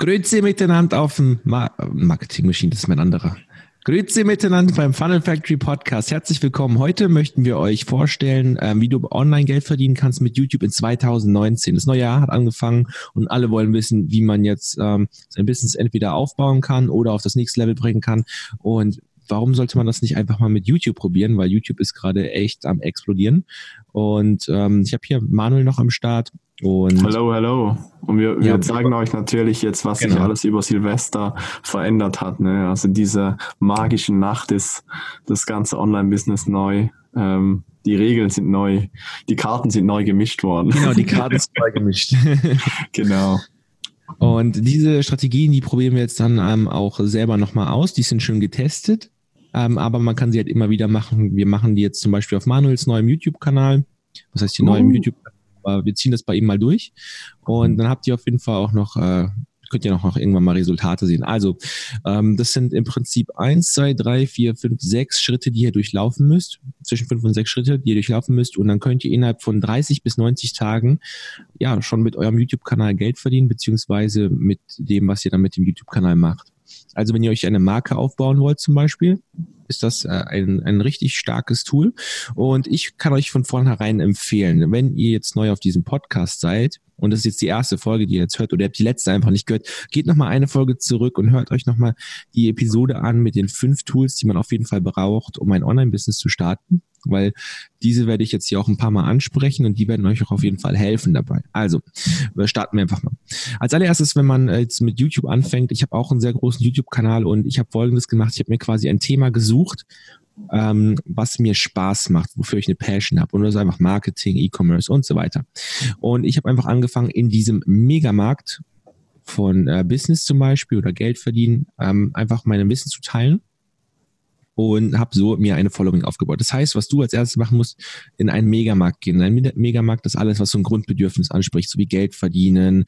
Grüezi miteinander auf dem Ma Marketing Machine, das ist mein anderer. Grüezi miteinander beim Funnel Factory Podcast. Herzlich willkommen. Heute möchten wir euch vorstellen, ähm, wie du online Geld verdienen kannst mit YouTube in 2019. Das neue Jahr hat angefangen und alle wollen wissen, wie man jetzt ähm, sein Business entweder aufbauen kann oder auf das nächste Level bringen kann. Und warum sollte man das nicht einfach mal mit YouTube probieren? Weil YouTube ist gerade echt am explodieren. Und ähm, ich habe hier Manuel noch am Start. Und hallo, hallo. Und wir, wir ja, zeigen euch natürlich jetzt, was genau. sich alles über Silvester verändert hat. Ne? Also diese magische Nacht ist das ganze Online-Business neu. Ähm, die Regeln sind neu. Die Karten sind neu gemischt worden. Genau, die Karten sind neu gemischt. genau. Und diese Strategien, die probieren wir jetzt dann ähm, auch selber nochmal aus. Die sind schon getestet. Ähm, aber man kann sie halt immer wieder machen. Wir machen die jetzt zum Beispiel auf Manuels neuem YouTube-Kanal. Was heißt die uh. neuen YouTube-Kanal? Aber wir ziehen das bei ihm mal durch. Und dann habt ihr auf jeden Fall auch noch, äh, könnt ihr noch, noch irgendwann mal Resultate sehen. Also, ähm, das sind im Prinzip eins, zwei, drei, vier, fünf, sechs Schritte, die ihr durchlaufen müsst. Zwischen fünf und sechs Schritte, die ihr durchlaufen müsst. Und dann könnt ihr innerhalb von 30 bis 90 Tagen ja schon mit eurem YouTube-Kanal Geld verdienen, beziehungsweise mit dem, was ihr dann mit dem YouTube-Kanal macht. Also wenn ihr euch eine Marke aufbauen wollt zum Beispiel, ist das äh, ein, ein richtig starkes Tool. Und ich kann euch von vornherein empfehlen, wenn ihr jetzt neu auf diesem Podcast seid, und das ist jetzt die erste Folge, die ihr jetzt hört, oder ihr habt die letzte einfach nicht gehört, geht nochmal eine Folge zurück und hört euch nochmal die Episode an mit den fünf Tools, die man auf jeden Fall braucht, um ein Online-Business zu starten weil diese werde ich jetzt hier auch ein paar Mal ansprechen und die werden euch auch auf jeden Fall helfen dabei. Also, starten wir einfach mal. Als allererstes, wenn man jetzt mit YouTube anfängt, ich habe auch einen sehr großen YouTube-Kanal und ich habe Folgendes gemacht, ich habe mir quasi ein Thema gesucht, ähm, was mir Spaß macht, wofür ich eine Passion habe und das ist einfach Marketing, E-Commerce und so weiter. Und ich habe einfach angefangen in diesem Megamarkt von äh, Business zum Beispiel oder Geld verdienen, ähm, einfach mein Wissen zu teilen und habe so mir eine Following aufgebaut. Das heißt, was du als erstes machen musst, in einen Megamarkt gehen. In einen Megamarkt ist alles, was so ein Grundbedürfnis anspricht, so wie Geld verdienen,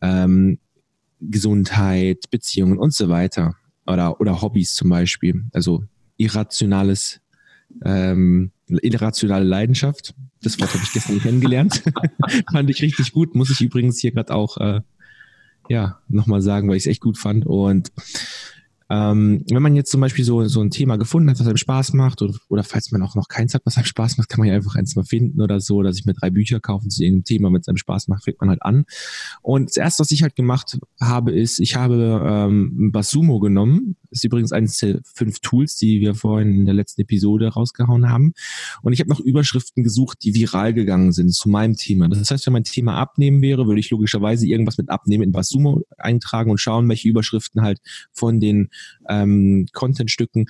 ähm, Gesundheit, Beziehungen und so weiter. Oder, oder Hobbys zum Beispiel. Also irrationales, ähm, irrationale Leidenschaft. Das Wort habe ich gestern kennengelernt. fand ich richtig gut. Muss ich übrigens hier gerade auch äh, ja nochmal sagen, weil ich es echt gut fand. Und ähm, wenn man jetzt zum Beispiel so, so ein Thema gefunden hat, was einem Spaß macht, oder, oder falls man auch noch keins hat, was einem Spaß macht, kann man ja einfach eins mal finden oder so, oder sich mir drei Bücher kaufen zu irgendeinem Thema, wenn es einem Spaß macht, fängt man halt an. Und das erste, was ich halt gemacht habe, ist, ich habe ähm, Basumo genommen. Das ist übrigens eines der fünf Tools, die wir vorhin in der letzten Episode rausgehauen haben. Und ich habe noch Überschriften gesucht, die viral gegangen sind zu meinem Thema. Das heißt, wenn mein Thema Abnehmen wäre, würde ich logischerweise irgendwas mit Abnehmen in Basumo eintragen und schauen, welche Überschriften halt von den ähm, Contentstücken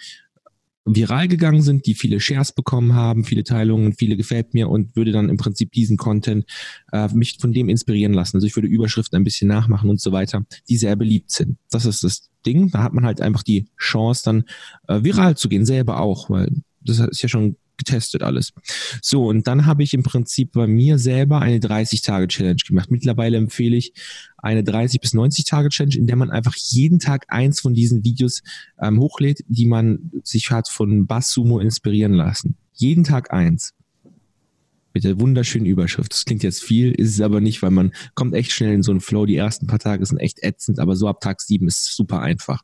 viral gegangen sind, die viele Shares bekommen haben, viele Teilungen, viele gefällt mir und würde dann im Prinzip diesen Content äh, mich von dem inspirieren lassen. Also ich würde Überschriften ein bisschen nachmachen und so weiter, die sehr beliebt sind. Das ist das Ding. Da hat man halt einfach die Chance, dann äh, viral zu gehen, selber auch, weil das ist ja schon getestet alles. So, und dann habe ich im Prinzip bei mir selber eine 30-Tage-Challenge gemacht. Mittlerweile empfehle ich eine 30 bis 90 Tage Challenge, in der man einfach jeden Tag eins von diesen Videos ähm, hochlädt, die man sich hat von Bassumo inspirieren lassen. Jeden Tag eins. Mit der wunderschönen Überschrift. Das klingt jetzt viel, ist es aber nicht, weil man kommt echt schnell in so einen Flow. Die ersten paar Tage sind echt ätzend, aber so ab Tag sieben ist super einfach.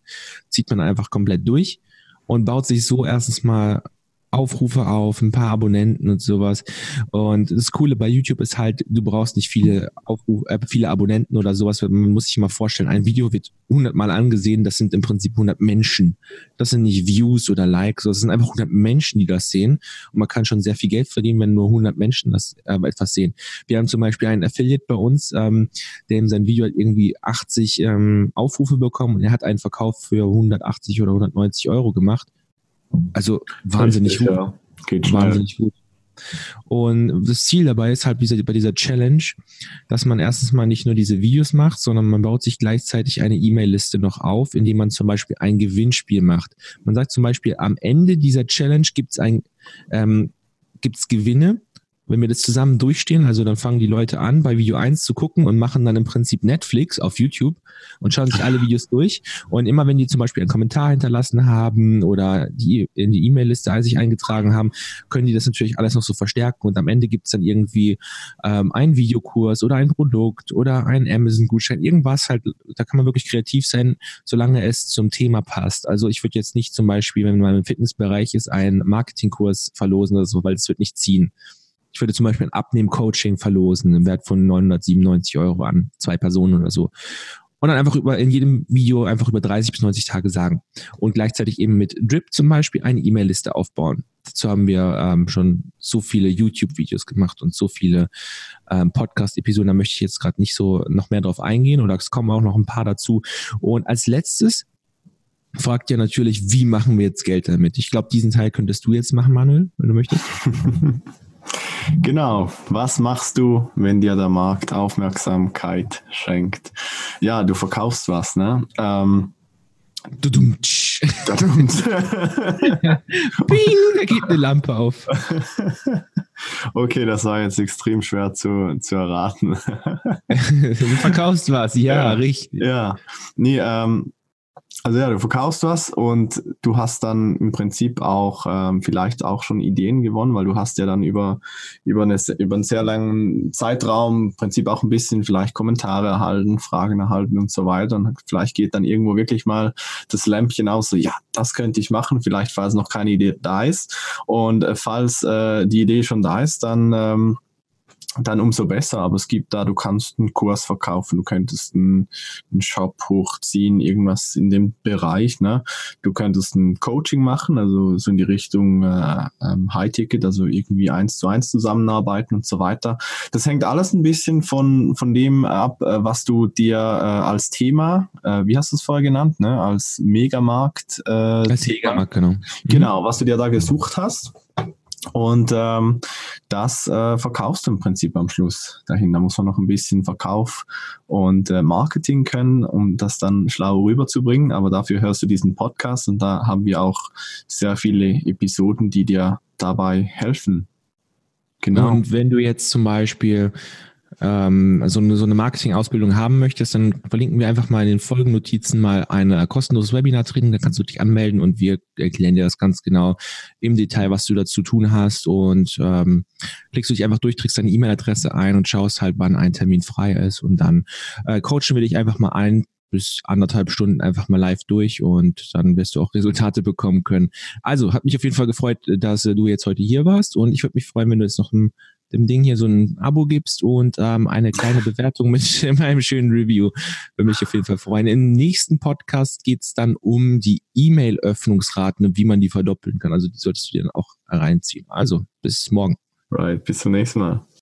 Zieht man einfach komplett durch und baut sich so erstens mal Aufrufe auf, ein paar Abonnenten und sowas. Und das Coole bei YouTube ist halt, du brauchst nicht viele Aufrufe, äh, viele Abonnenten oder sowas. Man muss sich mal vorstellen, ein Video wird hundertmal angesehen. Das sind im Prinzip 100 Menschen. Das sind nicht Views oder Likes. Das sind einfach 100 Menschen, die das sehen. Und man kann schon sehr viel Geld verdienen, wenn nur 100 Menschen das äh, etwas sehen. Wir haben zum Beispiel einen Affiliate bei uns, ähm, der in sein Video hat irgendwie 80 ähm, Aufrufe bekommen und er hat einen Verkauf für 180 oder 190 Euro gemacht. Also wahnsinnig Richtig, gut. Ja. Geht schnell. Wahnsinnig gut. Und das Ziel dabei ist halt bei dieser Challenge, dass man erstens mal nicht nur diese Videos macht, sondern man baut sich gleichzeitig eine E-Mail-Liste noch auf, indem man zum Beispiel ein Gewinnspiel macht. Man sagt zum Beispiel, am Ende dieser Challenge gibt es ein, ähm, gibt's Gewinne wenn wir das zusammen durchstehen, also dann fangen die Leute an, bei Video 1 zu gucken und machen dann im Prinzip Netflix auf YouTube und schauen sich alle Videos durch. Und immer wenn die zum Beispiel einen Kommentar hinterlassen haben oder die in die E-Mail-Liste sich eingetragen haben, können die das natürlich alles noch so verstärken. Und am Ende gibt es dann irgendwie ähm, einen Videokurs oder ein Produkt oder einen Amazon-Gutschein, irgendwas halt, da kann man wirklich kreativ sein, solange es zum Thema passt. Also ich würde jetzt nicht zum Beispiel, wenn man im Fitnessbereich ist, einen Marketingkurs verlosen oder so, weil es wird nicht ziehen. Ich würde zum Beispiel ein Abnehmen-Coaching verlosen im Wert von 997 Euro an zwei Personen oder so. Und dann einfach über, in jedem Video einfach über 30 bis 90 Tage sagen. Und gleichzeitig eben mit Drip zum Beispiel eine E-Mail-Liste aufbauen. Dazu haben wir ähm, schon so viele YouTube-Videos gemacht und so viele ähm, Podcast-Episoden. Da möchte ich jetzt gerade nicht so noch mehr drauf eingehen oder es kommen auch noch ein paar dazu. Und als letztes fragt ja natürlich, wie machen wir jetzt Geld damit? Ich glaube, diesen Teil könntest du jetzt machen, Manuel, wenn du möchtest. Genau. Was machst du, wenn dir der Markt Aufmerksamkeit schenkt? Ja, du verkaufst was, ne? Ähm, Bing, da geht eine Lampe auf. Okay, das war jetzt extrem schwer zu, zu erraten. du verkaufst was, ja, ja richtig. Ja, nee, ähm, also ja, du verkaufst was und du hast dann im Prinzip auch ähm, vielleicht auch schon Ideen gewonnen, weil du hast ja dann über, über, eine, über einen sehr langen Zeitraum im Prinzip auch ein bisschen vielleicht Kommentare erhalten, Fragen erhalten und so weiter. Und vielleicht geht dann irgendwo wirklich mal das Lämpchen aus, so ja, das könnte ich machen, vielleicht falls noch keine Idee da ist. Und äh, falls äh, die Idee schon da ist, dann ähm, dann umso besser. Aber es gibt da, du kannst einen Kurs verkaufen, du könntest einen, einen Shop hochziehen, irgendwas in dem Bereich. Ne? Du könntest ein Coaching machen, also so in die Richtung äh, ähm, High-Ticket, also irgendwie eins zu eins zusammenarbeiten und so weiter. Das hängt alles ein bisschen von, von dem ab, äh, was du dir äh, als Thema, äh, wie hast du es vorher genannt, ne? als Megamarkt. Äh, als Megamarkt, genau. Genau, was du dir da gesucht hast. Und ähm, das äh, verkaufst du im Prinzip am Schluss dahin. Da muss man noch ein bisschen Verkauf und äh, Marketing können, um das dann schlau rüberzubringen. Aber dafür hörst du diesen Podcast und da haben wir auch sehr viele Episoden, die dir dabei helfen. Genau. Und wenn du jetzt zum Beispiel ähm, so eine, so eine Marketing-Ausbildung haben möchtest, dann verlinken wir einfach mal in den Folgennotizen mal ein kostenloses Webinar drin. Da kannst du dich anmelden und wir erklären dir das ganz genau im Detail, was du dazu tun hast. Und ähm, klickst du dich einfach durch, trägst deine E-Mail-Adresse ein und schaust halt, wann ein Termin frei ist. Und dann äh, coachen wir dich einfach mal ein bis anderthalb Stunden einfach mal live durch und dann wirst du auch Resultate bekommen können. Also, hat mich auf jeden Fall gefreut, dass du jetzt heute hier warst und ich würde mich freuen, wenn du jetzt noch ein dem Ding hier so ein Abo gibst und ähm, eine kleine Bewertung mit einem schönen Review. Würde mich auf jeden Fall freuen. Im nächsten Podcast geht's dann um die E-Mail-Öffnungsraten und wie man die verdoppeln kann. Also die solltest du dir dann auch reinziehen. Also bis morgen. Right, bis zum nächsten Mal.